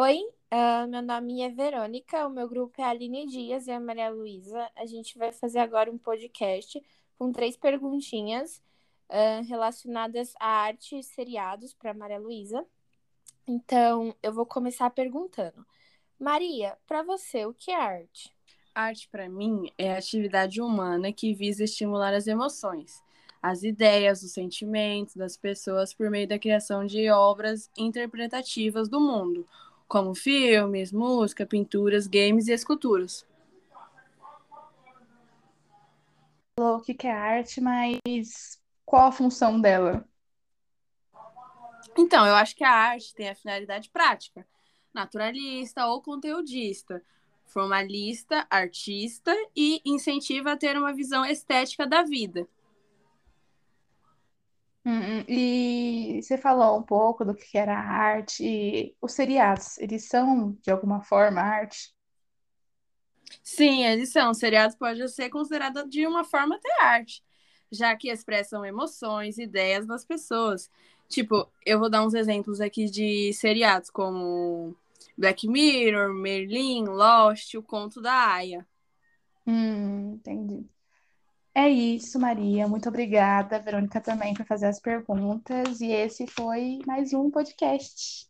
Oi, uh, meu nome é Verônica, o meu grupo é Aline Dias e a Maria Luísa. A gente vai fazer agora um podcast com três perguntinhas uh, relacionadas à arte e seriados para Maria Luísa. Então, eu vou começar perguntando. Maria, para você, o que é arte? Arte, para mim, é a atividade humana que visa estimular as emoções, as ideias, os sentimentos das pessoas por meio da criação de obras interpretativas do mundo, como filmes, música, pinturas, games e esculturas. Falou o que é arte, mas qual a função dela? Então, eu acho que a arte tem a finalidade prática, naturalista ou conteudista, formalista, artista e incentiva a ter uma visão estética da vida. Hum, e você falou um pouco do que era arte. Os seriados, eles são, de alguma forma, arte? Sim, eles são. Seriados pode ser considerado de uma forma até arte, já que expressam emoções, ideias das pessoas. Tipo, eu vou dar uns exemplos aqui de seriados, como Black Mirror, Merlin, Lost, O Conto da Aya. Hum, entendi. É isso, Maria. Muito obrigada, Verônica, também, por fazer as perguntas. E esse foi mais um podcast.